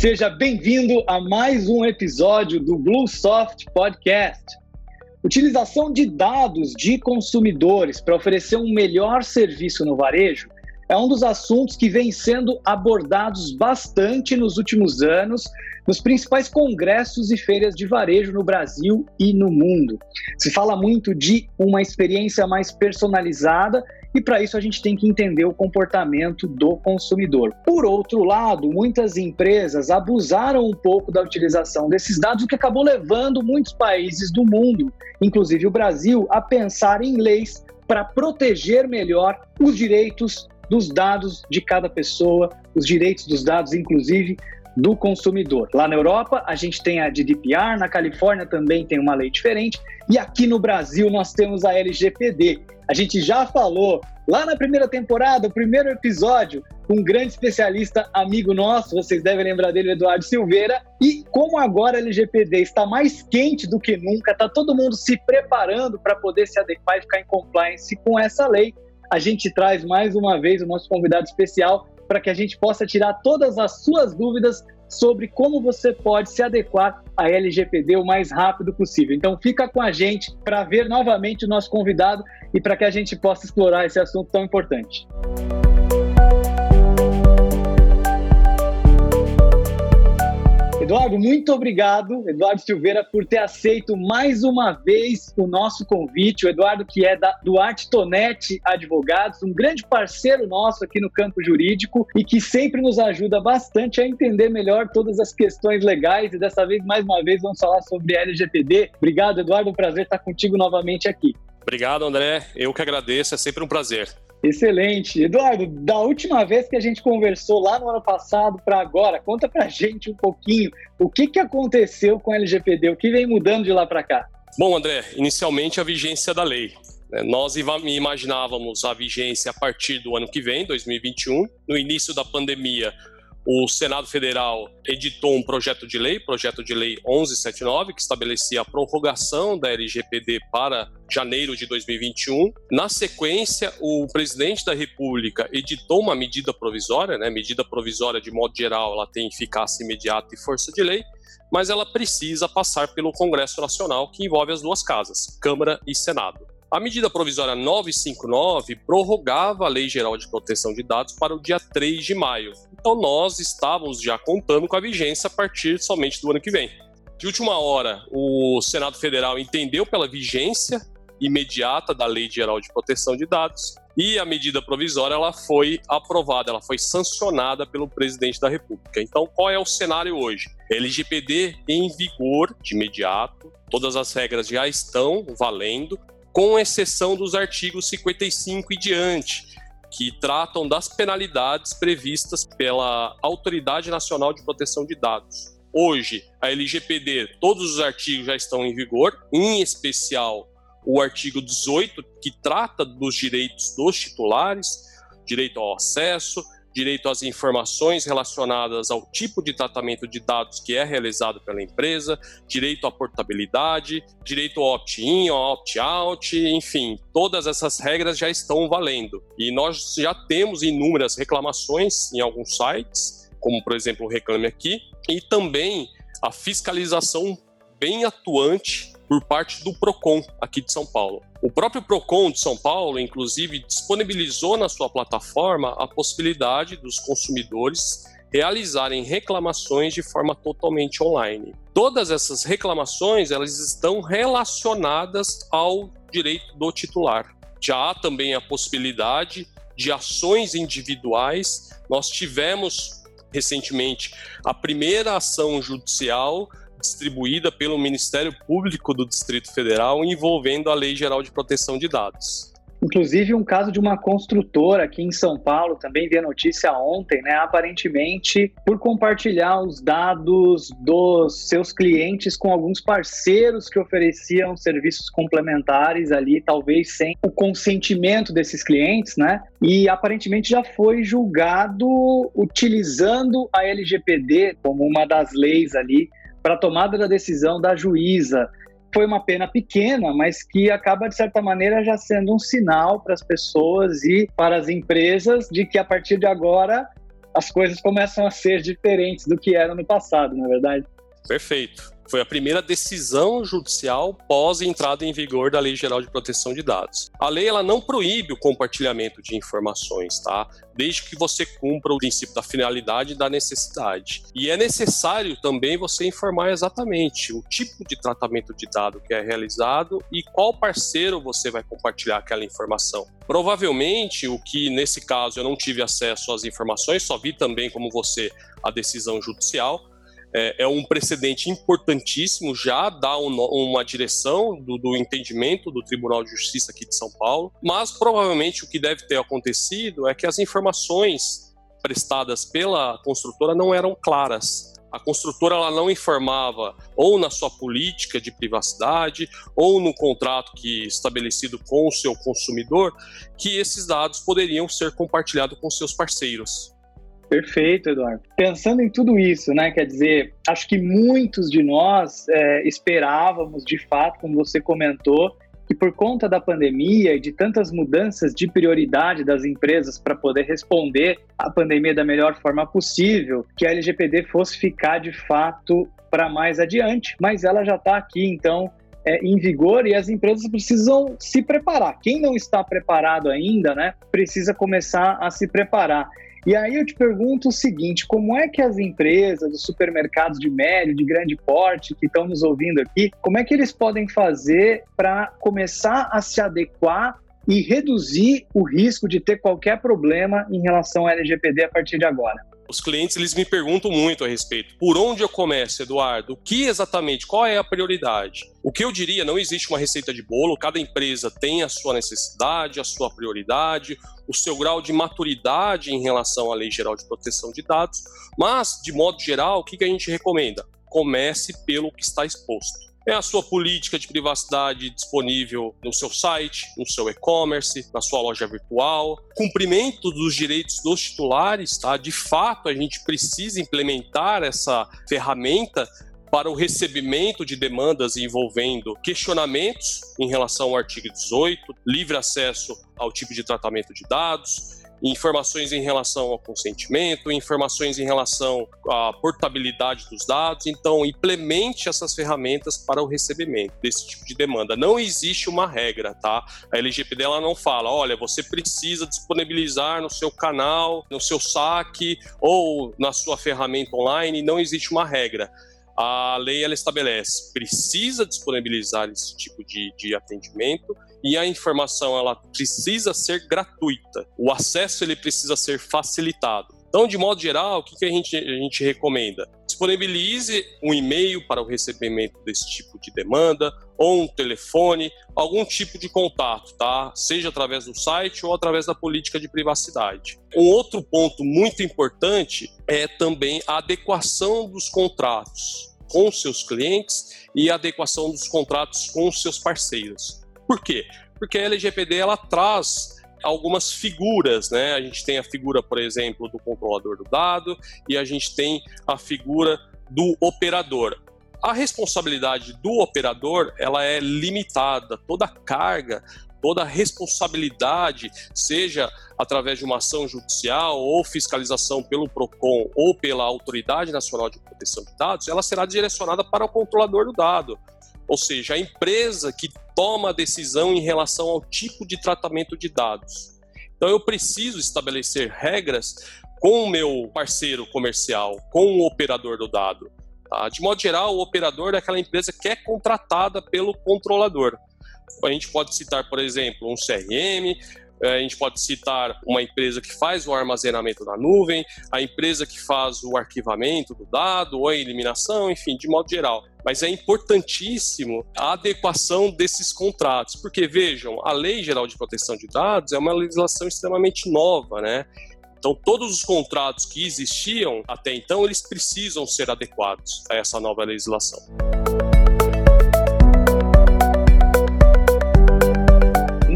Seja bem-vindo a mais um episódio do Bluesoft Podcast. Utilização de dados de consumidores para oferecer um melhor serviço no varejo é um dos assuntos que vem sendo abordados bastante nos últimos anos nos principais congressos e feiras de varejo no Brasil e no mundo. Se fala muito de uma experiência mais personalizada e para isso a gente tem que entender o comportamento do consumidor. Por outro lado, muitas empresas abusaram um pouco da utilização desses dados, o que acabou levando muitos países do mundo, inclusive o Brasil, a pensar em leis para proteger melhor os direitos dos dados de cada pessoa, os direitos dos dados, inclusive do consumidor. Lá na Europa, a gente tem a GDPR, na Califórnia também tem uma lei diferente, e aqui no Brasil nós temos a LGPD. A gente já falou lá na primeira temporada, o primeiro episódio, com um grande especialista, amigo nosso, vocês devem lembrar dele, Eduardo Silveira. E como agora a LGPD está mais quente do que nunca, está todo mundo se preparando para poder se adequar e ficar em compliance com essa lei, a gente traz mais uma vez o nosso convidado especial para que a gente possa tirar todas as suas dúvidas sobre como você pode se adequar à LGPD o mais rápido possível. Então fica com a gente para ver novamente o nosso convidado e para que a gente possa explorar esse assunto tão importante. Eduardo, muito obrigado, Eduardo Silveira, por ter aceito mais uma vez o nosso convite. O Eduardo, que é da Duarte Tonetti Advogados, um grande parceiro nosso aqui no campo jurídico e que sempre nos ajuda bastante a entender melhor todas as questões legais. E dessa vez, mais uma vez, vamos falar sobre LGPD. Obrigado, Eduardo. Um prazer estar contigo novamente aqui. Obrigado, André. Eu que agradeço. É sempre um prazer. Excelente. Eduardo, da última vez que a gente conversou lá no ano passado para agora, conta para gente um pouquinho o que, que aconteceu com a LGPD, o que vem mudando de lá para cá. Bom, André, inicialmente a vigência da lei. Né? Nós imaginávamos a vigência a partir do ano que vem, 2021. No início da pandemia, o Senado Federal editou um projeto de lei, projeto de lei 1179, que estabelecia a prorrogação da LGPD para janeiro de 2021. Na sequência, o presidente da República editou uma medida provisória, né? Medida provisória, de modo geral, ela tem eficácia imediata e força de lei, mas ela precisa passar pelo Congresso Nacional, que envolve as duas casas, Câmara e Senado. A medida provisória 959 prorrogava a Lei Geral de Proteção de Dados para o dia 3 de maio. Então nós estávamos já contando com a vigência a partir somente do ano que vem. De última hora, o Senado Federal entendeu pela vigência imediata da Lei Geral de Proteção de Dados e a medida provisória ela foi aprovada, ela foi sancionada pelo presidente da República. Então, qual é o cenário hoje? LGPD em vigor de imediato, todas as regras já estão valendo, com exceção dos artigos 55 e diante, que tratam das penalidades previstas pela Autoridade Nacional de Proteção de Dados. Hoje, a LGPD, todos os artigos já estão em vigor, em especial o artigo 18, que trata dos direitos dos titulares, direito ao acesso, direito às informações relacionadas ao tipo de tratamento de dados que é realizado pela empresa, direito à portabilidade, direito ao opt-in, ao opt-out, enfim, todas essas regras já estão valendo. E nós já temos inúmeras reclamações em alguns sites, como por exemplo o Reclame Aqui, e também a fiscalização bem atuante por parte do Procon aqui de São Paulo. O próprio Procon de São Paulo, inclusive, disponibilizou na sua plataforma a possibilidade dos consumidores realizarem reclamações de forma totalmente online. Todas essas reclamações, elas estão relacionadas ao direito do titular. Já há também a possibilidade de ações individuais. Nós tivemos recentemente a primeira ação judicial distribuída pelo Ministério Público do Distrito Federal envolvendo a Lei Geral de Proteção de Dados. Inclusive um caso de uma construtora aqui em São Paulo, também vi a notícia ontem, né? Aparentemente, por compartilhar os dados dos seus clientes com alguns parceiros que ofereciam serviços complementares ali, talvez sem o consentimento desses clientes, né? E aparentemente já foi julgado utilizando a LGPD como uma das leis ali para a tomada da decisão da juíza. Foi uma pena pequena, mas que acaba, de certa maneira, já sendo um sinal para as pessoas e para as empresas de que a partir de agora as coisas começam a ser diferentes do que eram no passado, na é verdade. Perfeito. Foi a primeira decisão judicial pós entrada em vigor da Lei Geral de Proteção de Dados. A lei ela não proíbe o compartilhamento de informações, tá? Desde que você cumpra o princípio da finalidade e da necessidade. E é necessário também você informar exatamente o tipo de tratamento de dado que é realizado e qual parceiro você vai compartilhar aquela informação. Provavelmente, o que nesse caso eu não tive acesso às informações, só vi também como você a decisão judicial, é, é um precedente importantíssimo, já dá um, uma direção do, do, entendimento do Tribunal de Justiça aqui de São Paulo, mas provavelmente o que deve ter acontecido é que as informações prestadas pela construtora não eram claras. A construtora ela não informava ou na sua política de privacidade ou no contrato que estabelecido com o seu consumidor que esses dados poderiam ser compartilhados com seus parceiros. Perfeito, Eduardo. Pensando em tudo isso, né? Quer dizer, acho que muitos de nós é, esperávamos, de fato, como você comentou, que por conta da pandemia e de tantas mudanças de prioridade das empresas para poder responder à pandemia da melhor forma possível, que a LGPD fosse ficar de fato para mais adiante. Mas ela já está aqui, então, é, em vigor e as empresas precisam se preparar. Quem não está preparado ainda, né, precisa começar a se preparar. E aí eu te pergunto o seguinte: como é que as empresas, os supermercados de médio, de grande porte que estão nos ouvindo aqui, como é que eles podem fazer para começar a se adequar e reduzir o risco de ter qualquer problema em relação ao LGPD a partir de agora? Os clientes eles me perguntam muito a respeito. Por onde eu começo, Eduardo? O que exatamente? Qual é a prioridade? O que eu diria, não existe uma receita de bolo, cada empresa tem a sua necessidade, a sua prioridade, o seu grau de maturidade em relação à Lei Geral de Proteção de Dados, mas, de modo geral, o que a gente recomenda? Comece pelo que está exposto é a sua política de privacidade disponível no seu site, no seu e-commerce, na sua loja virtual, cumprimento dos direitos dos titulares, tá? De fato, a gente precisa implementar essa ferramenta para o recebimento de demandas envolvendo questionamentos em relação ao artigo 18, livre acesso ao tipo de tratamento de dados, informações em relação ao consentimento, informações em relação à portabilidade dos dados. Então, implemente essas ferramentas para o recebimento desse tipo de demanda. Não existe uma regra, tá? A LGPD ela não fala, olha, você precisa disponibilizar no seu canal, no seu saque ou na sua ferramenta online. Não existe uma regra a lei ela estabelece precisa disponibilizar esse tipo de, de atendimento e a informação ela precisa ser gratuita. O acesso ele precisa ser facilitado. Então, de modo geral, o que, que a, gente, a gente recomenda? Disponibilize um e-mail para o recebimento desse tipo de demanda, ou um telefone, algum tipo de contato, tá? Seja através do site ou através da política de privacidade. Um outro ponto muito importante é também a adequação dos contratos com seus clientes e a adequação dos contratos com seus parceiros. Por quê? Porque a LGPD ela traz algumas figuras, né? A gente tem a figura, por exemplo, do controlador do dado e a gente tem a figura do operador. A responsabilidade do operador ela é limitada, toda a carga, toda a responsabilidade, seja através de uma ação judicial ou fiscalização pelo Procon ou pela Autoridade Nacional de Proteção de Dados, ela será direcionada para o controlador do dado ou seja, a empresa que toma a decisão em relação ao tipo de tratamento de dados. Então eu preciso estabelecer regras com o meu parceiro comercial, com o operador do dado. Tá? De modo geral, o operador é aquela empresa que é contratada pelo controlador. A gente pode citar, por exemplo, um CRM, a gente pode citar uma empresa que faz o armazenamento na nuvem, a empresa que faz o arquivamento do dado ou a eliminação, enfim, de modo geral. Mas é importantíssimo a adequação desses contratos, porque vejam, a Lei Geral de Proteção de Dados é uma legislação extremamente nova, né? Então, todos os contratos que existiam até então, eles precisam ser adequados a essa nova legislação.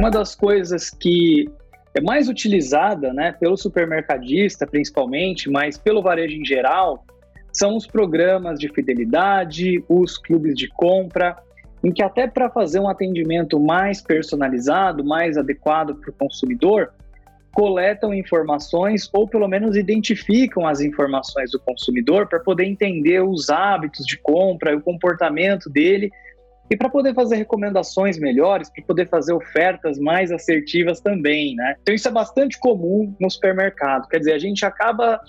Uma das coisas que é mais utilizada né, pelo supermercadista, principalmente, mas pelo varejo em geral, são os programas de fidelidade, os clubes de compra, em que até para fazer um atendimento mais personalizado, mais adequado para o consumidor, coletam informações ou pelo menos identificam as informações do consumidor para poder entender os hábitos de compra, o comportamento dele e para poder fazer recomendações melhores, para poder fazer ofertas mais assertivas também, né? Então isso é bastante comum no supermercado. Quer dizer, a gente acaba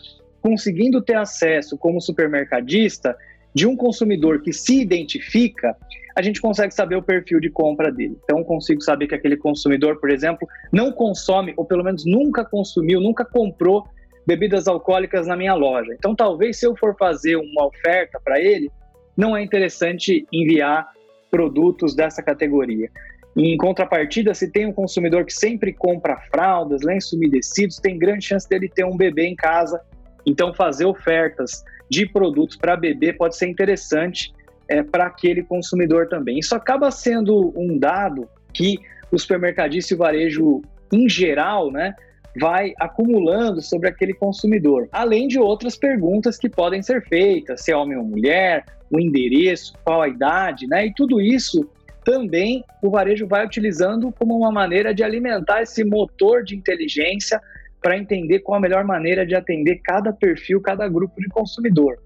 conseguindo ter acesso como supermercadista de um consumidor que se identifica, a gente consegue saber o perfil de compra dele. Então, consigo saber que aquele consumidor, por exemplo, não consome, ou pelo menos nunca consumiu, nunca comprou bebidas alcoólicas na minha loja. Então, talvez se eu for fazer uma oferta para ele, não é interessante enviar produtos dessa categoria. Em contrapartida, se tem um consumidor que sempre compra fraldas, lenços umedecidos, tem grande chance dele ter um bebê em casa. Então, fazer ofertas de produtos para bebê pode ser interessante é, para aquele consumidor também. Isso acaba sendo um dado que o supermercadista e o varejo, em geral, né, vai acumulando sobre aquele consumidor, além de outras perguntas que podem ser feitas, se é homem ou mulher, o endereço, qual a idade, né? E tudo isso também o varejo vai utilizando como uma maneira de alimentar esse motor de inteligência para entender qual a melhor maneira de atender cada perfil, cada grupo de consumidor.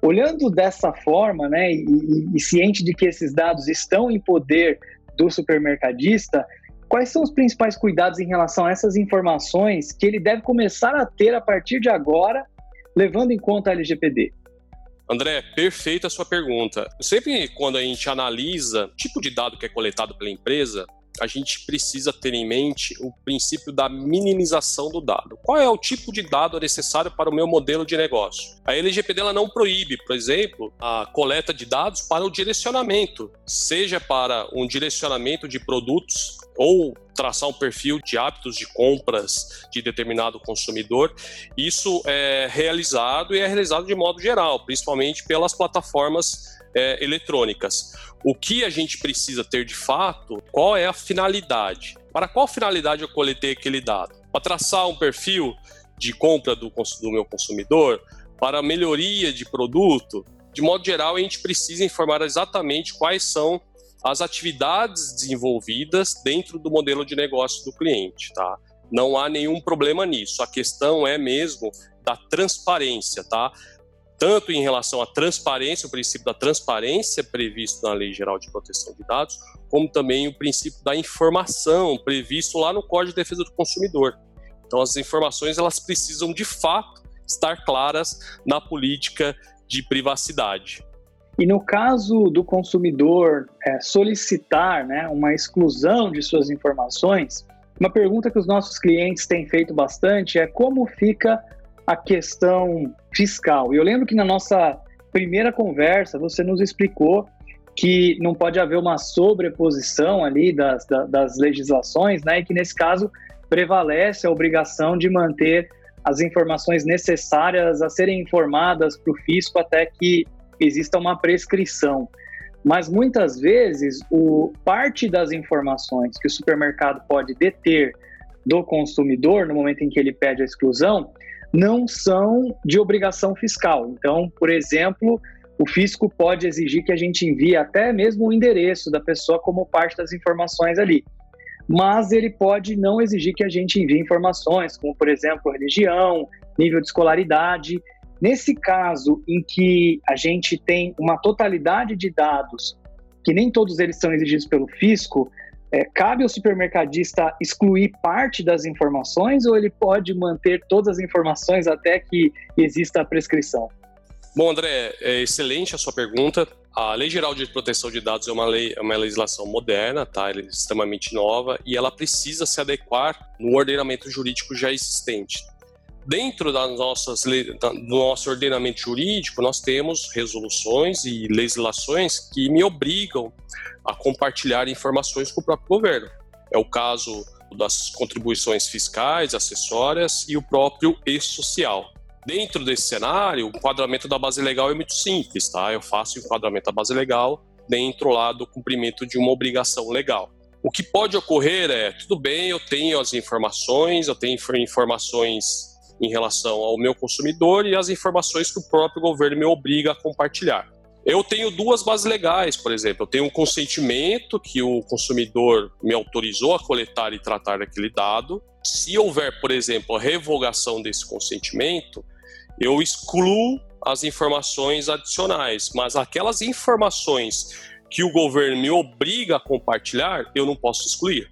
Olhando dessa forma, né, e, e, e ciente de que esses dados estão em poder do supermercadista, quais são os principais cuidados em relação a essas informações que ele deve começar a ter a partir de agora, levando em conta a LGPD? André, perfeita a sua pergunta. Sempre quando a gente analisa o tipo de dado que é coletado pela empresa, a gente precisa ter em mente o princípio da minimização do dado. Qual é o tipo de dado necessário para o meu modelo de negócio? A LGPD ela não proíbe, por exemplo, a coleta de dados para o direcionamento, seja para um direcionamento de produtos ou traçar um perfil de hábitos de compras de determinado consumidor. Isso é realizado e é realizado de modo geral, principalmente pelas plataformas é, eletrônicas. O que a gente precisa ter de fato, qual é a finalidade? Para qual finalidade eu coletei aquele dado? Para traçar um perfil de compra do, do meu consumidor, para melhoria de produto, de modo geral, a gente precisa informar exatamente quais são as atividades desenvolvidas dentro do modelo de negócio do cliente, tá? Não há nenhum problema nisso. A questão é mesmo da transparência, tá? tanto em relação à transparência, o princípio da transparência previsto na Lei Geral de Proteção de Dados, como também o princípio da informação previsto lá no Código de Defesa do Consumidor. Então, as informações elas precisam de fato estar claras na política de privacidade. E no caso do consumidor é, solicitar né, uma exclusão de suas informações, uma pergunta que os nossos clientes têm feito bastante é como fica a questão fiscal. E eu lembro que na nossa primeira conversa você nos explicou que não pode haver uma sobreposição ali das, das legislações, né? E que nesse caso prevalece a obrigação de manter as informações necessárias a serem informadas para o fisco até que exista uma prescrição. Mas muitas vezes, o parte das informações que o supermercado pode deter do consumidor no momento em que ele pede a exclusão não são de obrigação fiscal. Então, por exemplo, o fisco pode exigir que a gente envie até mesmo o endereço da pessoa como parte das informações ali. Mas ele pode não exigir que a gente envie informações, como, por exemplo, religião, nível de escolaridade. Nesse caso em que a gente tem uma totalidade de dados, que nem todos eles são exigidos pelo fisco, é, cabe ao supermercadista excluir parte das informações ou ele pode manter todas as informações até que exista a prescrição? Bom, André, é excelente a sua pergunta. A Lei Geral de Proteção de Dados é uma, lei, é uma legislação moderna, tá? Ela é extremamente nova e ela precisa se adequar no ordenamento jurídico já existente. Dentro das nossas, do nosso ordenamento jurídico, nós temos resoluções e legislações que me obrigam a compartilhar informações com o próprio governo. É o caso das contribuições fiscais, acessórias e o próprio e-social. Dentro desse cenário, o enquadramento da base legal é muito simples, tá? Eu faço o enquadramento da base legal dentro lá do cumprimento de uma obrigação legal. O que pode ocorrer é, tudo bem, eu tenho as informações, eu tenho informações em relação ao meu consumidor e as informações que o próprio governo me obriga a compartilhar Eu tenho duas bases legais, por exemplo. Eu tenho um consentimento que o consumidor me autorizou a coletar e tratar aquele dado. Se houver, por exemplo, a revogação desse consentimento, eu excluo as informações adicionais, mas aquelas informações que o governo me obriga a compartilhar, eu não posso excluir,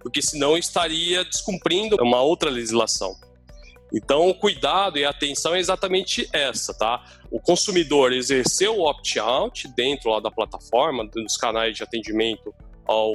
porque senão eu estaria descumprindo uma outra legislação. Então, o cuidado e a atenção é exatamente essa, tá? O consumidor exerceu o opt-out dentro lá da plataforma, dos canais de atendimento ao,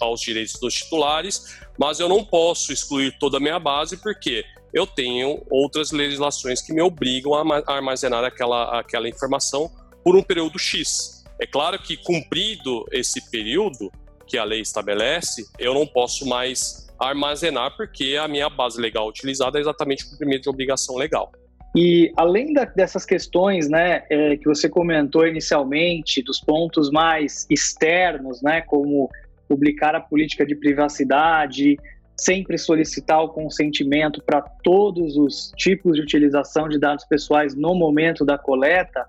aos direitos dos titulares, mas eu não posso excluir toda a minha base porque eu tenho outras legislações que me obrigam a armazenar aquela, aquela informação por um período X. É claro que, cumprido esse período que a lei estabelece, eu não posso mais armazenar, porque a minha base legal utilizada é exatamente o cumprimento de obrigação legal. E além da, dessas questões, né, é, que você comentou inicialmente, dos pontos mais externos, né, como publicar a política de privacidade, sempre solicitar o consentimento para todos os tipos de utilização de dados pessoais no momento da coleta,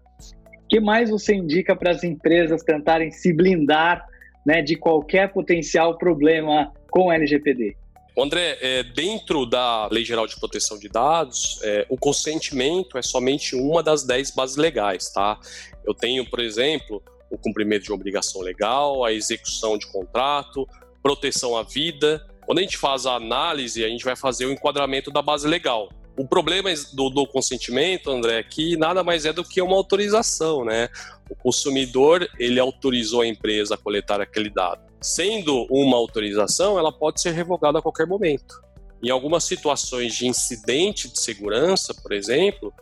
o que mais você indica para as empresas tentarem se blindar né, de qualquer potencial problema com o LGPD? André, é, dentro da Lei Geral de Proteção de Dados, é, o consentimento é somente uma das dez bases legais, tá? Eu tenho, por exemplo, o cumprimento de obrigação legal, a execução de contrato, proteção à vida. Quando a gente faz a análise, a gente vai fazer o enquadramento da base legal. O problema do, do, consentimento, André, é que nada mais é do que uma autorização, né? O consumidor, ele autorizou a empresa a coletar aquele dado. Sendo uma autorização, ela pode ser revogada a qualquer momento. Em algumas situações de incidente de segurança, por exemplo,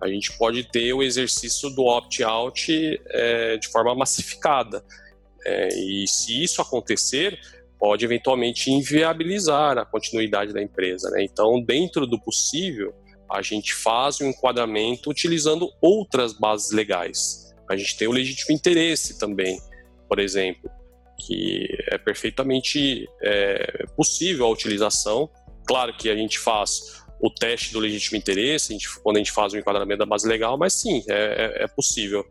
a gente pode ter o exercício do opt-out é, de forma massificada. É, e se isso acontecer, pode eventualmente inviabilizar a continuidade da empresa. Né? Então, dentro do possível, a gente faz o um enquadramento utilizando outras bases legais. A gente tem o legítimo interesse também, por exemplo, que é perfeitamente é, possível a utilização. Claro que a gente faz o teste do legítimo interesse, a gente, quando a gente faz o enquadramento da base legal, mas sim, é, é, é possível.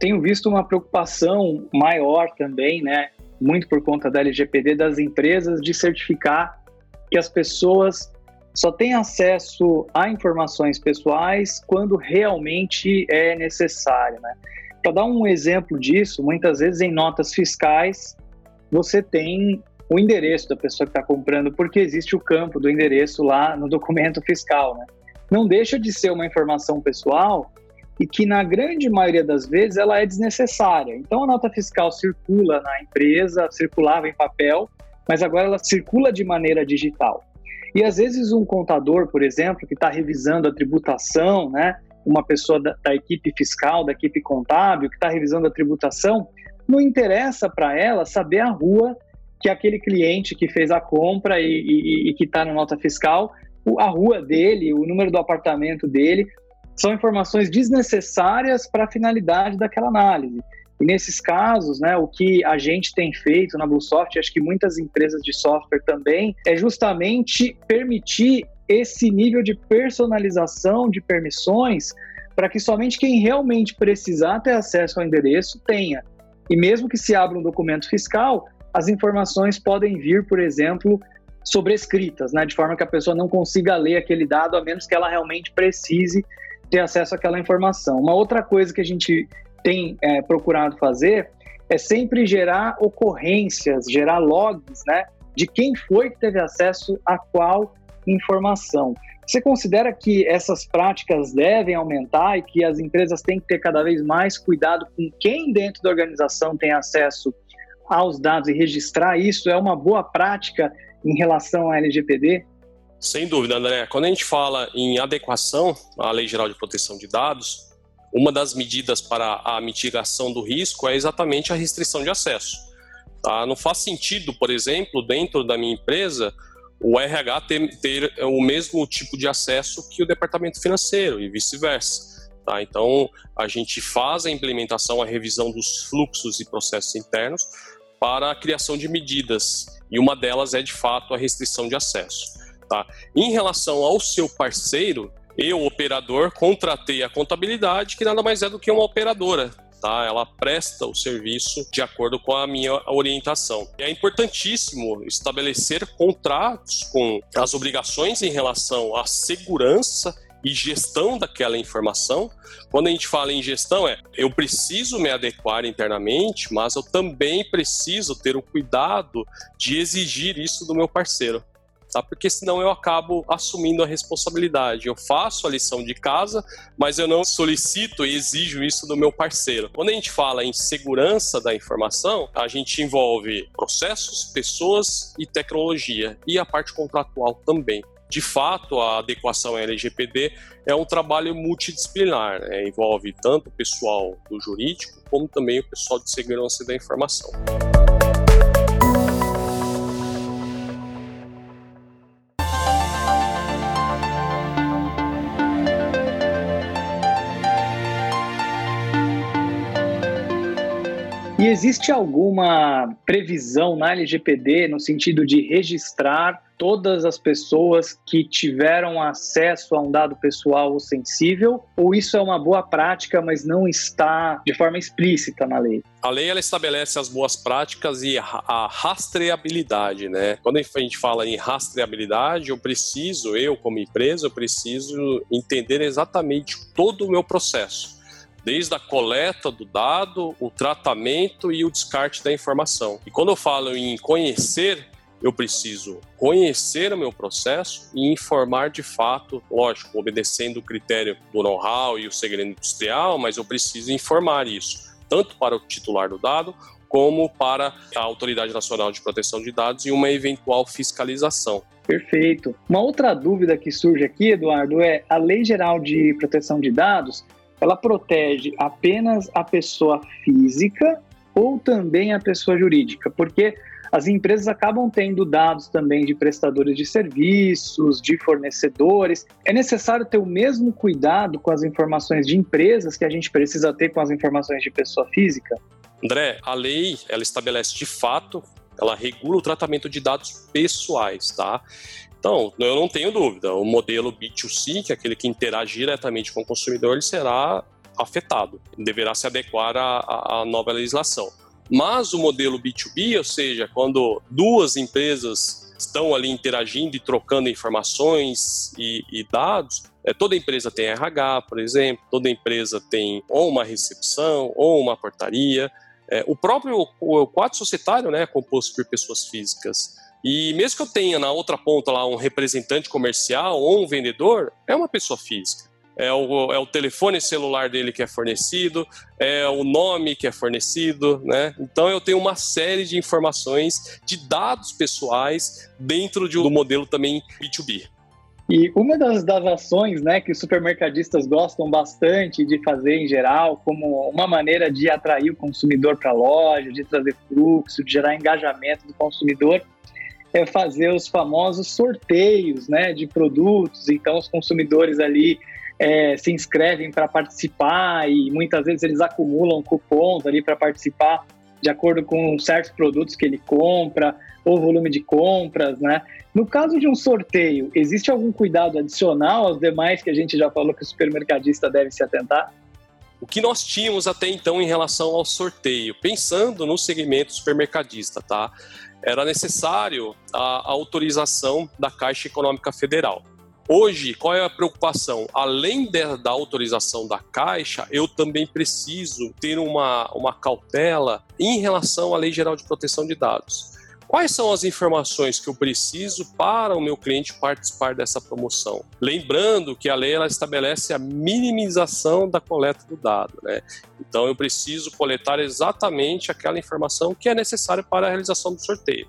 Tenho visto uma preocupação maior também, né, muito por conta da LGPD, das empresas de certificar que as pessoas só têm acesso a informações pessoais quando realmente é necessário, né? Para dar um exemplo disso, muitas vezes em notas fiscais você tem o endereço da pessoa que está comprando, porque existe o campo do endereço lá no documento fiscal, né? Não deixa de ser uma informação pessoal e que na grande maioria das vezes ela é desnecessária. Então a nota fiscal circula na empresa, circulava em papel, mas agora ela circula de maneira digital. E às vezes um contador, por exemplo, que está revisando a tributação, né, uma pessoa da, da, equipe fiscal, da equipe contábil, que está revisando a tributação, não interessa para ela saber a rua que aquele cliente que fez a compra e, e, e que está na nota fiscal, a rua dele, o número do apartamento dele, são informações desnecessárias para a finalidade daquela análise. E nesses casos, né, o que a gente tem feito na Bluesoft, acho que muitas empresas de software também, é justamente permitir esse nível de personalização de permissões para que somente quem realmente precisar ter acesso ao endereço tenha. E mesmo que se abra um documento fiscal, as informações podem vir, por exemplo, sobrescritas, né, de forma que a pessoa não consiga ler aquele dado, a menos que ela realmente precise ter acesso àquela informação. Uma outra coisa que a gente tem é, procurado fazer é sempre gerar ocorrências, gerar logs, né, de quem foi que teve acesso a qual informação. Você considera que essas práticas devem aumentar e que as empresas têm que ter cada vez mais cuidado com quem dentro da organização tem acesso aos dados e registrar isso? É uma boa prática em relação à LGPD? Sem dúvida, André. Quando a gente fala em adequação à Lei Geral de Proteção de Dados, uma das medidas para a mitigação do risco é exatamente a restrição de acesso. Tá? Não faz sentido, por exemplo, dentro da minha empresa, o RH ter, ter o mesmo tipo de acesso que o departamento financeiro e vice-versa. Tá? Então, a gente faz a implementação, a revisão dos fluxos e processos internos para a criação de medidas, e uma delas é, de fato, a restrição de acesso. Tá? Em relação ao seu parceiro, eu, operador, contratei a contabilidade, que nada mais é do que uma operadora. Tá? Ela presta o serviço de acordo com a minha orientação. É importantíssimo estabelecer contratos com as obrigações em relação à segurança e gestão daquela informação. Quando a gente fala em gestão, é eu preciso me adequar internamente, mas eu também preciso ter o cuidado de exigir isso do meu parceiro. Tá? Porque senão eu acabo assumindo a responsabilidade. Eu faço a lição de casa, mas eu não solicito e exijo isso do meu parceiro. Quando a gente fala em segurança da informação, a gente envolve processos, pessoas e tecnologia, e a parte contratual também de fato, a adequação LGPD é um trabalho multidisciplinar, né? envolve tanto o pessoal do jurídico como também o pessoal de segurança da informação. E existe alguma previsão na LGPD no sentido de registrar todas as pessoas que tiveram acesso a um dado pessoal ou sensível? Ou isso é uma boa prática, mas não está de forma explícita na lei? A lei ela estabelece as boas práticas e a rastreabilidade, né? Quando a gente fala em rastreabilidade, eu preciso, eu como empresa, eu preciso entender exatamente todo o meu processo desde a coleta do dado, o tratamento e o descarte da informação. E quando eu falo em conhecer, eu preciso conhecer o meu processo e informar de fato, lógico, obedecendo o critério do know-how e o segredo industrial, mas eu preciso informar isso, tanto para o titular do dado, como para a Autoridade Nacional de Proteção de Dados e uma eventual fiscalização. Perfeito. Uma outra dúvida que surge aqui, Eduardo, é a Lei Geral de Proteção de Dados, ela protege apenas a pessoa física ou também a pessoa jurídica? Porque as empresas acabam tendo dados também de prestadores de serviços, de fornecedores. É necessário ter o mesmo cuidado com as informações de empresas que a gente precisa ter com as informações de pessoa física? André, a lei ela estabelece de fato, ela regula o tratamento de dados pessoais, tá? Então, eu não tenho dúvida, o modelo B2C, que é aquele que interage diretamente com o consumidor, ele será afetado, deverá se adequar à, à nova legislação. Mas o modelo B2B, ou seja, quando duas empresas estão ali interagindo e trocando informações e, e dados, é, toda empresa tem RH, por exemplo, toda empresa tem ou uma recepção ou uma portaria. É, o próprio o quadro societário né, é composto por pessoas físicas. E mesmo que eu tenha na outra ponta lá um representante comercial ou um vendedor, é uma pessoa física é o, é o telefone celular dele que é fornecido, é o nome que é fornecido, né? Então eu tenho uma série de informações, de dados pessoais dentro de um modelo também B2B. E uma das, das ações né, que os supermercadistas gostam bastante de fazer em geral, como uma maneira de atrair o consumidor para a loja, de trazer fluxo, de gerar engajamento do consumidor, é fazer os famosos sorteios né, de produtos. Então, os consumidores ali é, se inscrevem para participar e muitas vezes eles acumulam cupons ali para participar de acordo com certos produtos que ele compra ou volume de compras, né? No caso de um sorteio, existe algum cuidado adicional aos demais que a gente já falou que o supermercadista deve se atentar? O que nós tínhamos até então em relação ao sorteio, pensando no segmento supermercadista, tá? Era necessário a autorização da Caixa Econômica Federal. Hoje, qual é a preocupação? Além de, da autorização da Caixa, eu também preciso ter uma, uma cautela em relação à Lei Geral de Proteção de Dados. Quais são as informações que eu preciso para o meu cliente participar dessa promoção? Lembrando que a lei ela estabelece a minimização da coleta do dado, né? Então eu preciso coletar exatamente aquela informação que é necessária para a realização do sorteio.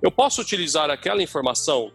Eu posso utilizar aquela informação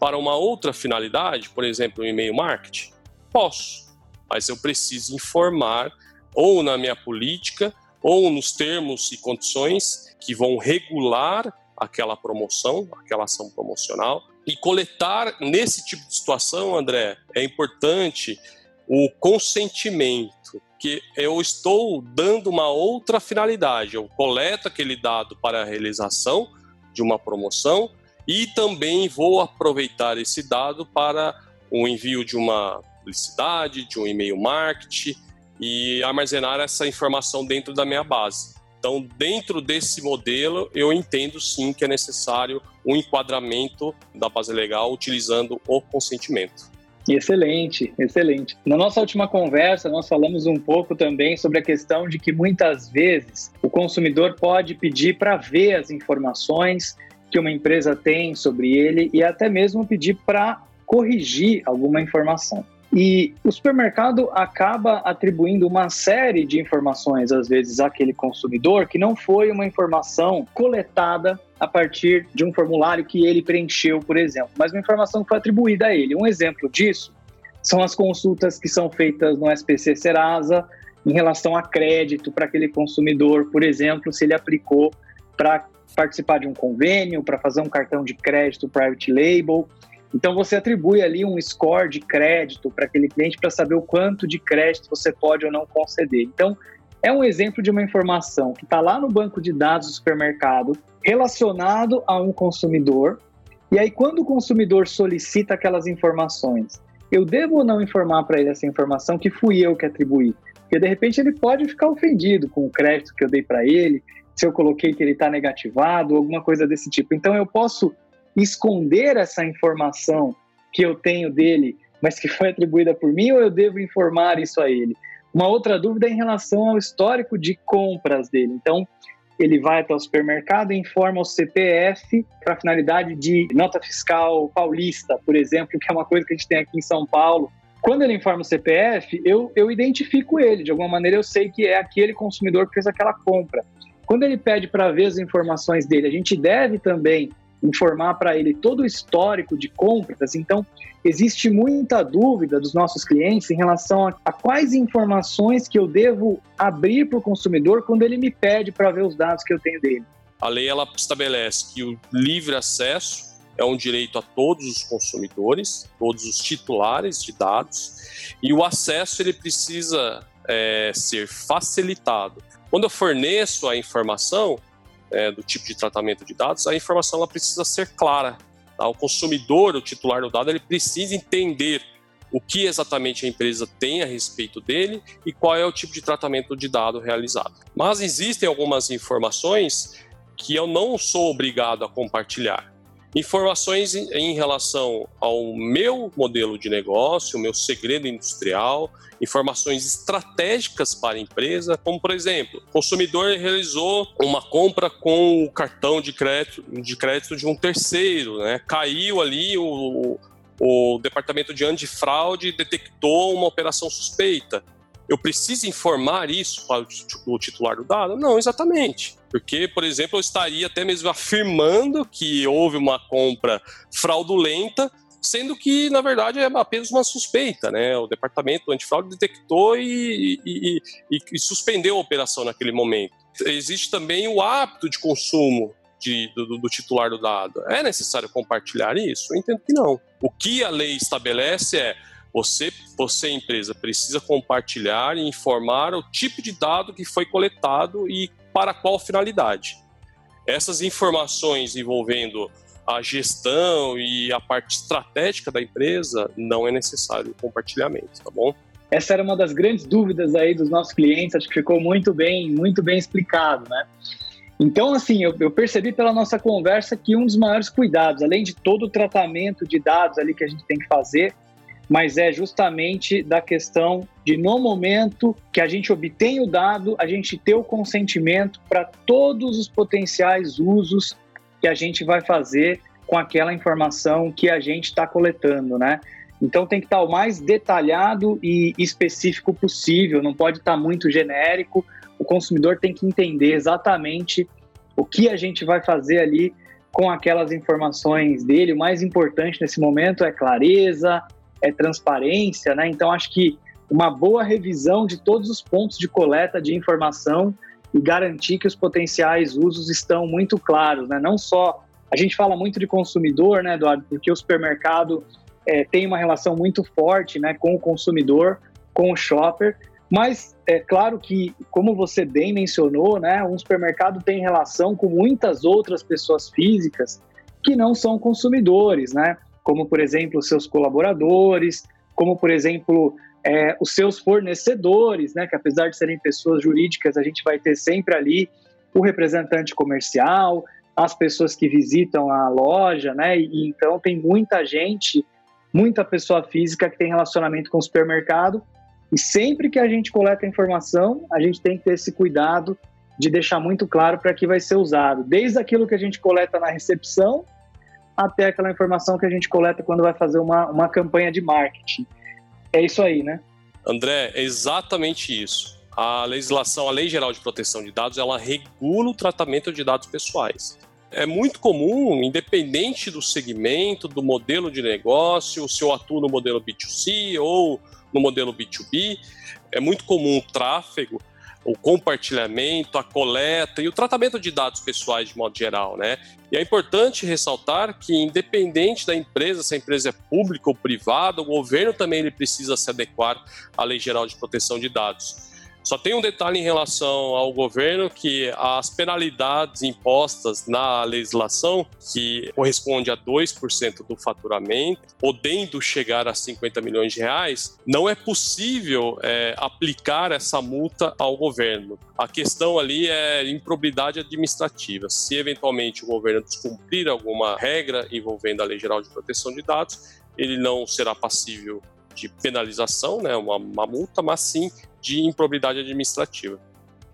para uma outra finalidade, por exemplo, o e-mail marketing? Posso, mas eu preciso informar ou na minha política ou nos termos e condições que vão regular aquela promoção, aquela ação promocional. E coletar nesse tipo de situação, André, é importante o consentimento, que eu estou dando uma outra finalidade. Eu coleto aquele dado para a realização de uma promoção e também vou aproveitar esse dado para o envio de uma publicidade, de um e-mail marketing e armazenar essa informação dentro da minha base. Então, dentro desse modelo, eu entendo sim que é necessário um enquadramento da base legal utilizando o consentimento. Excelente, excelente. Na nossa última conversa, nós falamos um pouco também sobre a questão de que muitas vezes o consumidor pode pedir para ver as informações que uma empresa tem sobre ele e até mesmo pedir para corrigir alguma informação. E o supermercado acaba atribuindo uma série de informações, às vezes, àquele consumidor que não foi uma informação coletada a partir de um formulário que ele preencheu, por exemplo, mas uma informação que foi atribuída a ele. Um exemplo disso são as consultas que são feitas no SPC Serasa em relação a crédito para aquele consumidor, por exemplo, se ele aplicou para participar de um convênio, para fazer um cartão de crédito private label. Então você atribui ali um score de crédito para aquele cliente para saber o quanto de crédito você pode ou não conceder. Então é um exemplo de uma informação que está lá no banco de dados do supermercado, relacionado a um consumidor. E aí, quando o consumidor solicita aquelas informações, eu devo ou não informar para ele essa informação que fui eu que atribuí? Porque de repente ele pode ficar ofendido com o crédito que eu dei para ele, se eu coloquei que ele está negativado, alguma coisa desse tipo. Então eu posso esconder essa informação que eu tenho dele, mas que foi atribuída por mim, ou eu devo informar isso a ele? Uma outra dúvida é em relação ao histórico de compras dele. Então, ele vai até o supermercado e informa o CPF para finalidade de nota fiscal paulista, por exemplo, que é uma coisa que a gente tem aqui em São Paulo. Quando ele informa o CPF, eu, eu identifico ele, de alguma maneira eu sei que é aquele consumidor que fez aquela compra. Quando ele pede para ver as informações dele, a gente deve também informar para ele todo o histórico de compras. Então, existe muita dúvida dos nossos clientes em relação a, a quais informações que eu devo abrir para o consumidor quando ele me pede para ver os dados que eu tenho dele. A lei ela estabelece que o livre acesso é um direito a todos os consumidores, todos os titulares de dados, e o acesso ele precisa é, ser facilitado. Quando eu forneço a informação, é, do tipo de tratamento de dados, a informação ela precisa ser clara. Tá? O consumidor, o titular do dado, ele precisa entender o que exatamente a empresa tem a respeito dele e qual é o tipo de tratamento de dado realizado. Mas existem algumas informações que eu não sou obrigado a compartilhar informações em relação ao meu modelo de negócio, o meu segredo industrial, informações estratégicas para a empresa, como por exemplo, o consumidor realizou uma compra com o cartão de crédito de, crédito de um terceiro, né? caiu ali o, o departamento de antifraude detectou uma operação suspeita. Eu preciso informar isso para o titular do dado? Não, exatamente. Porque, por exemplo, eu estaria até mesmo afirmando que houve uma compra fraudulenta, sendo que, na verdade, é apenas uma suspeita, né? O departamento antifraude detectou e, e, e, e suspendeu a operação naquele momento. Existe também o hábito de consumo de, do, do, titular do dado. É necessário compartilhar isso? Eu entendo que não. O que a lei estabelece é você, você empresa, precisa compartilhar e informar o tipo de dado que foi coletado e para qual finalidade. Essas informações envolvendo a gestão e a parte estratégica da empresa, não é necessário o compartilhamento, tá bom? Essa era uma das grandes dúvidas aí dos nossos clientes, acho que ficou muito bem, muito bem explicado, né? Então, assim, eu, eu, percebi pela nossa conversa que um dos maiores cuidados, além de todo o tratamento de dados ali que a gente tem que fazer, mas é justamente da questão de, no momento que a gente obtém o dado, a gente ter o consentimento para todos os potenciais usos que a gente vai fazer com aquela informação que a gente está coletando, né? Então tem que estar tá o mais detalhado e específico possível, não pode estar tá muito genérico. O consumidor tem que entender exatamente o que a gente vai fazer ali com aquelas informações dele. O mais importante nesse momento é clareza, é transparência, né? Então acho que uma boa revisão de todos os pontos de coleta de informação e garantir que os potenciais usos estão muito claros, né? Não só a gente fala muito de consumidor, né, Eduardo? Porque o supermercado é, tem uma relação muito forte, né, com o consumidor, com o shopper. Mas é claro que, como você bem mencionou, né, um supermercado tem relação com muitas outras pessoas físicas que não são consumidores, né? Como, por exemplo, seus colaboradores, como, por exemplo, é, os seus fornecedores, né, que apesar de serem pessoas jurídicas, a gente vai ter sempre ali o representante comercial, as pessoas que visitam a loja, né? E então tem muita gente, muita pessoa física que tem relacionamento com o supermercado. E sempre que a gente coleta informação, a gente tem que ter esse cuidado de deixar muito claro para que vai ser usado, desde aquilo que a gente coleta na recepção até aquela informação que a gente coleta quando vai fazer uma, uma campanha de marketing. É isso aí, né? André, é exatamente isso. A legislação, a Lei Geral de Proteção de Dados, ela regula o tratamento de dados pessoais. É muito comum, independente do segmento, do modelo de negócio, se eu atuo no modelo B2C ou no modelo B2B, é muito comum o tráfego o compartilhamento, a coleta e o tratamento de dados pessoais de modo geral, né? E é importante ressaltar que, independente da empresa, se a empresa é pública ou privada, o governo também ele precisa se adequar à Lei Geral de Proteção de Dados. Só tem um detalhe em relação ao governo que as penalidades impostas na legislação, que corresponde a 2% do faturamento, podendo chegar a 50 milhões de reais, não é possível é, aplicar essa multa ao governo. A questão ali é improbidade administrativa. Se eventualmente o governo descumprir alguma regra envolvendo a Lei Geral de Proteção de Dados, ele não será passível de penalização, né, uma, uma multa, mas sim de improbidade administrativa.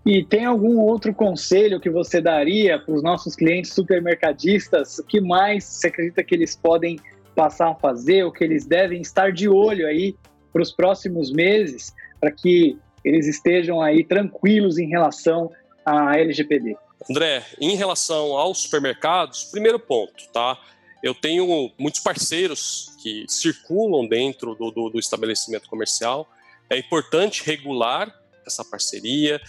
E tem algum outro conselho que você daria para os nossos clientes supermercadistas? O que mais você acredita que eles podem passar a fazer, o que eles devem estar de olho aí para os próximos meses, para que eles estejam aí tranquilos em relação à LGPD? André, em relação aos supermercados, primeiro ponto, tá? Eu tenho muitos parceiros que circulam dentro do, do, do estabelecimento comercial é importante regular essa parceria.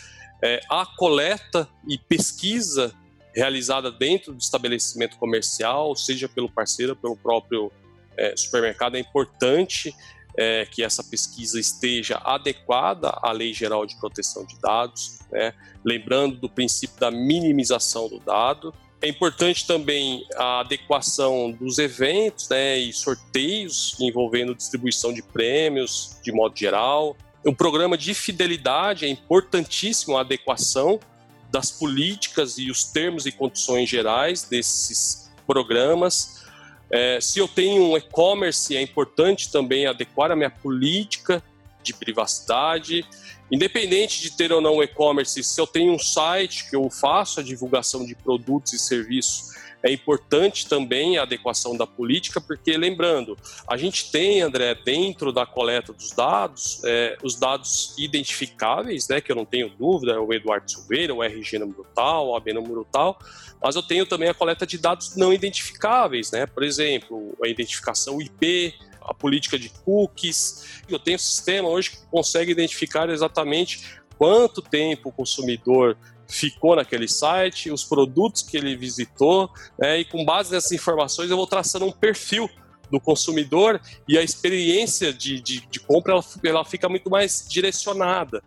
É, a coleta e pesquisa realizada dentro do estabelecimento comercial, seja pelo parceiro, pelo próprio é, supermercado, é importante é, que essa pesquisa esteja adequada à Lei Geral de Proteção de Dados, né? lembrando do princípio da minimização do dado. É importante também a adequação dos eventos né, e sorteios envolvendo distribuição de prêmios de modo geral. O programa de fidelidade é importantíssimo a adequação das políticas e os termos e condições gerais desses programas. É, se eu tenho um e-commerce, é importante também adequar a minha política de privacidade. Independente de ter ou não e-commerce, se eu tenho um site que eu faço a divulgação de produtos e serviços, é importante também a adequação da política, porque lembrando, a gente tem, André, dentro da coleta dos dados, é, os dados identificáveis, né, que eu não tenho dúvida, o Eduardo Silveira, o RG número tal, o AB número tal, mas eu tenho também a coleta de dados não identificáveis, né, por exemplo, a identificação IP, a política de cookies. Eu tenho um sistema hoje que consegue identificar exatamente quanto tempo o consumidor ficou naquele site, os produtos que ele visitou, né, e com base nessas informações eu vou traçando um perfil do consumidor e a experiência de, de, de compra ela, ela fica muito mais direcionada.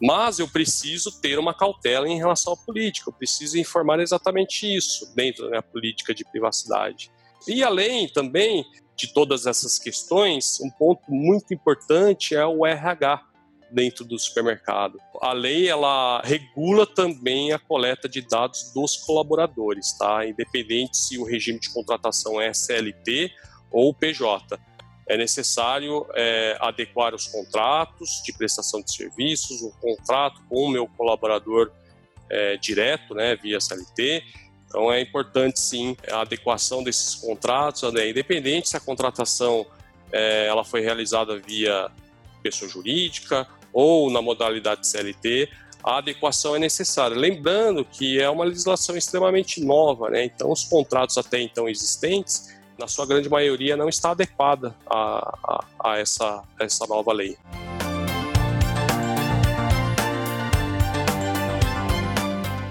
Mas eu preciso ter uma cautela em relação à política, eu preciso informar exatamente isso dentro da política de privacidade. E além também de todas essas questões, um ponto muito importante é o RH dentro do supermercado. A lei ela regula também a coleta de dados dos colaboradores, tá? Independente se o regime de contratação é CLT ou PJ. É necessário é, adequar os contratos de prestação de serviços, o contrato com o meu colaborador é, direto, né, via CLT, então é importante sim a adequação desses contratos, né? independente se a contratação é, ela foi realizada via pessoa jurídica ou na modalidade CLT, a adequação é necessária. Lembrando que é uma legislação extremamente nova, né? então os contratos até então existentes, na sua grande maioria, não está adequada a, a, a essa, a essa nova lei.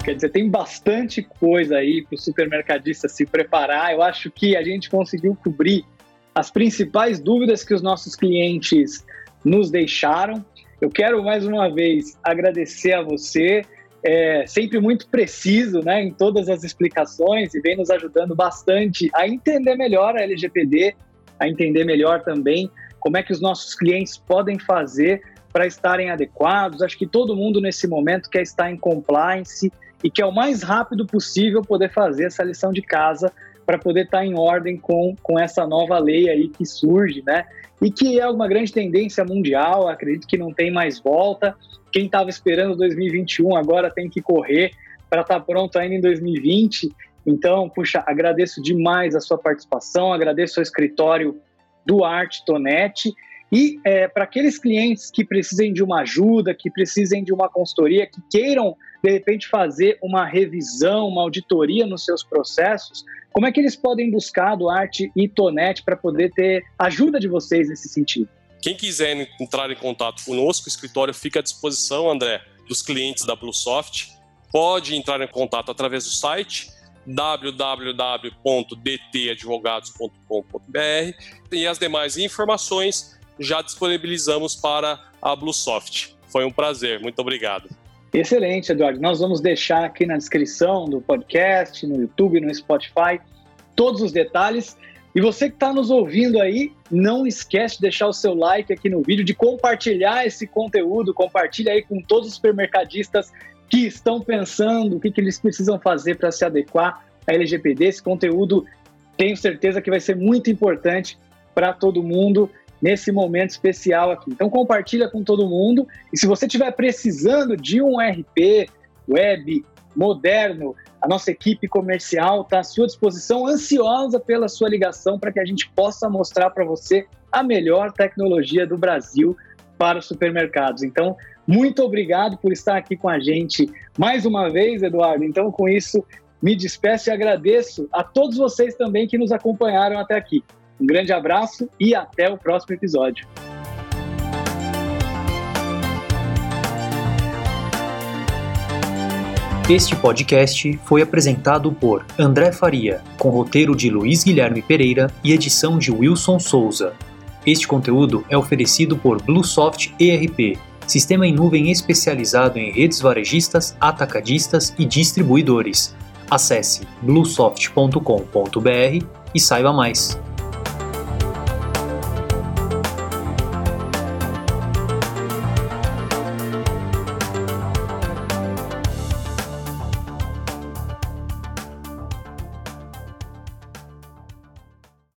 Quer dizer, tem bastante coisa aí para o supermercadista se preparar. Eu acho que a gente conseguiu cobrir as principais dúvidas que os nossos clientes nos deixaram. Eu quero mais uma vez agradecer a você, é, sempre muito preciso né, em todas as explicações e vem nos ajudando bastante a entender melhor a LGPD, a entender melhor também como é que os nossos clientes podem fazer para estarem adequados. Acho que todo mundo nesse momento quer estar em compliance e quer o mais rápido possível poder fazer essa lição de casa para poder estar em ordem com, com essa nova lei aí que surge, né? E que é uma grande tendência mundial, acredito que não tem mais volta. Quem estava esperando 2021 agora tem que correr para estar tá pronto ainda em 2020. Então, puxa, agradeço demais a sua participação, agradeço ao escritório do Arte Tonete e é, para aqueles clientes que precisem de uma ajuda, que precisem de uma consultoria, que queiram, de repente, fazer uma revisão, uma auditoria nos seus processos, como é que eles podem buscar do Arte e Tonete para poder ter ajuda de vocês nesse sentido? Quem quiser entrar em contato conosco, o escritório fica à disposição, André, dos clientes da Bluesoft. Pode entrar em contato através do site www.dtadvogados.com.br e as demais informações já disponibilizamos para a Bluesoft. Foi um prazer, muito obrigado. Excelente, Eduardo. Nós vamos deixar aqui na descrição do podcast, no YouTube, no Spotify, todos os detalhes. E você que está nos ouvindo aí, não esquece de deixar o seu like aqui no vídeo, de compartilhar esse conteúdo, compartilha aí com todos os supermercadistas que estão pensando o que, que eles precisam fazer para se adequar à LGPD. Esse conteúdo tenho certeza que vai ser muito importante para todo mundo nesse momento especial aqui. Então compartilha com todo mundo e se você estiver precisando de um RP web moderno, a nossa equipe comercial está à sua disposição, ansiosa pela sua ligação para que a gente possa mostrar para você a melhor tecnologia do Brasil para os supermercados. Então, muito obrigado por estar aqui com a gente mais uma vez, Eduardo. Então, com isso, me despeço e agradeço a todos vocês também que nos acompanharam até aqui. Um grande abraço e até o próximo episódio. Este podcast foi apresentado por André Faria, com roteiro de Luiz Guilherme Pereira e edição de Wilson Souza. Este conteúdo é oferecido por Bluesoft ERP, sistema em nuvem especializado em redes varejistas, atacadistas e distribuidores. Acesse bluesoft.com.br e saiba mais.